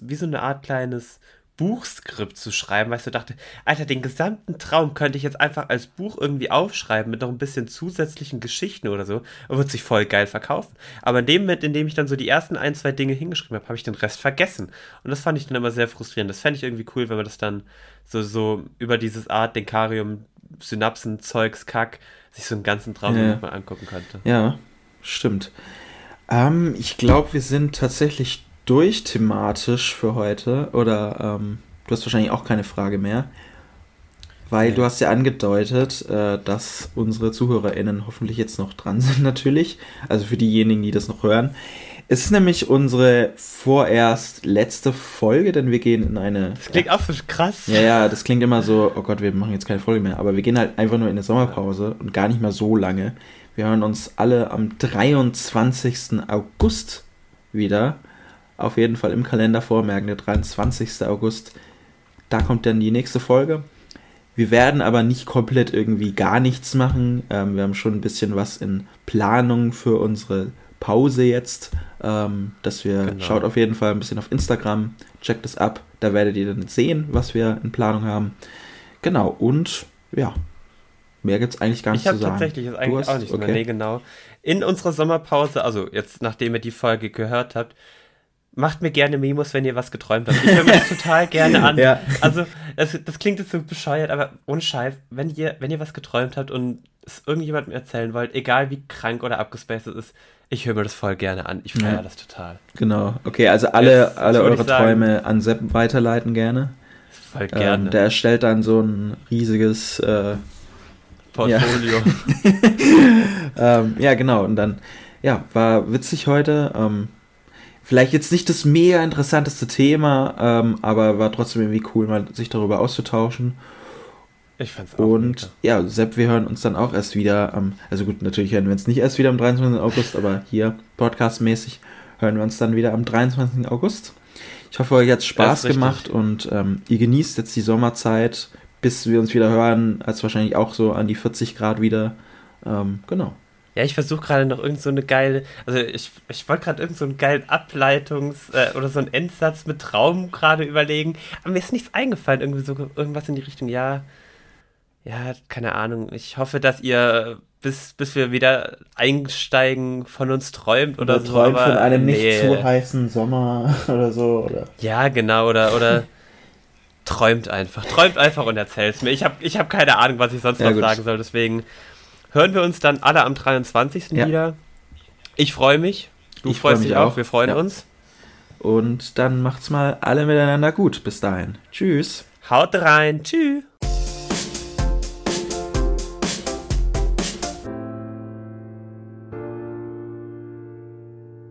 wie so eine Art kleines Buchskript zu schreiben, weißt du, dachte, Alter, den gesamten Traum könnte ich jetzt einfach als Buch irgendwie aufschreiben mit noch ein bisschen zusätzlichen Geschichten oder so und wird sich voll geil verkaufen. Aber in dem Moment, in dem ich dann so die ersten ein, zwei Dinge hingeschrieben habe, habe ich den Rest vergessen. Und das fand ich dann immer sehr frustrierend. Das fände ich irgendwie cool, wenn man das dann so, so über dieses Art Denkarium, Synapsen, Zeugs, Kack, sich so einen ganzen Traum ja. mal angucken könnte.
Ja, Stimmt. Ähm, ich glaube, wir sind tatsächlich durch thematisch für heute. Oder ähm, du hast wahrscheinlich auch keine Frage mehr. Weil ja. du hast ja angedeutet, äh, dass unsere ZuhörerInnen hoffentlich jetzt noch dran sind, natürlich. Also für diejenigen, die das noch hören. Es ist nämlich unsere vorerst letzte Folge, denn wir gehen in eine.
Das klingt ja, auch so krass.
Ja, ja, das klingt immer so, oh Gott, wir machen jetzt keine Folge mehr. Aber wir gehen halt einfach nur in eine Sommerpause und gar nicht mal so lange. Wir hören uns alle am 23. August wieder. Auf jeden Fall im Kalender vormerken, der 23. August. Da kommt dann die nächste Folge. Wir werden aber nicht komplett irgendwie gar nichts machen. Ähm, wir haben schon ein bisschen was in Planung für unsere Pause jetzt. Ähm, dass wir genau. schaut auf jeden Fall ein bisschen auf Instagram, checkt es ab. Da werdet ihr dann sehen, was wir in Planung haben. Genau, und ja, Mehr gibt es eigentlich gar nicht
ich zu sagen. Ich habe tatsächlich das eigentlich hast, auch nicht okay. mehr. Nee, genau. In unserer Sommerpause, also jetzt nachdem ihr die Folge gehört habt, macht mir gerne Memos, wenn ihr was geträumt habt. Ich höre mir das total gerne an. Ja. Also, das, das klingt jetzt so bescheuert, aber ohne Scheiß, wenn ihr, wenn ihr was geträumt habt und es irgendjemandem erzählen wollt, egal wie krank oder abgespaced es ist, ich höre mir das voll gerne an. Ich feiere ja. das total.
Genau. Okay, also alle, jetzt, alle eure Träume an Sepp weiterleiten gerne.
Voll gerne.
Ähm, der erstellt dann so ein riesiges äh,
Portfolio.
Ja. ähm, ja, genau. Und dann, ja, war witzig heute. Ähm, vielleicht jetzt nicht das mega interessanteste Thema, ähm, aber war trotzdem irgendwie cool, mal sich darüber auszutauschen.
Ich fand's auch.
Und
mega.
ja, Sepp, wir hören uns dann auch erst wieder am, also gut, natürlich hören wir uns nicht erst wieder am 23. August, aber hier podcastmäßig hören wir uns dann wieder am 23. August. Ich hoffe, euch hat Spaß gemacht und ähm, ihr genießt jetzt die Sommerzeit, bis wir uns wieder hören, als wahrscheinlich auch so an die 40 Grad wieder. Ähm, genau.
Ja, ich versuche gerade noch irgend so eine geile, also ich, ich wollte gerade irgend so einen geilen Ableitungs- äh, oder so einen Endsatz mit Traum gerade überlegen, aber mir ist nichts eingefallen, irgendwie so irgendwas in die Richtung, ja, ja, keine Ahnung. Ich hoffe, dass ihr bis, bis wir wieder einsteigen von uns träumt oder,
Oder
so.
träumt von einem nicht
nee.
zu heißen Sommer oder so. Oder
Ja, genau, oder, oder träumt einfach. Träumt einfach und erzählt's mir. Ich habe ich hab keine Ahnung, was ich sonst
Ja,
noch
gut.
sagen soll, deswegen hören wir uns dann alle am 23.
Ja.
wieder. Ich freue mich. Du
Ich freu
freust
mich
dich auch.
auch.
Wir freuen
Ja.
uns.
Und dann macht's mal alle miteinander gut. Bis dahin. Tschüss.
Haut rein. Tschüss.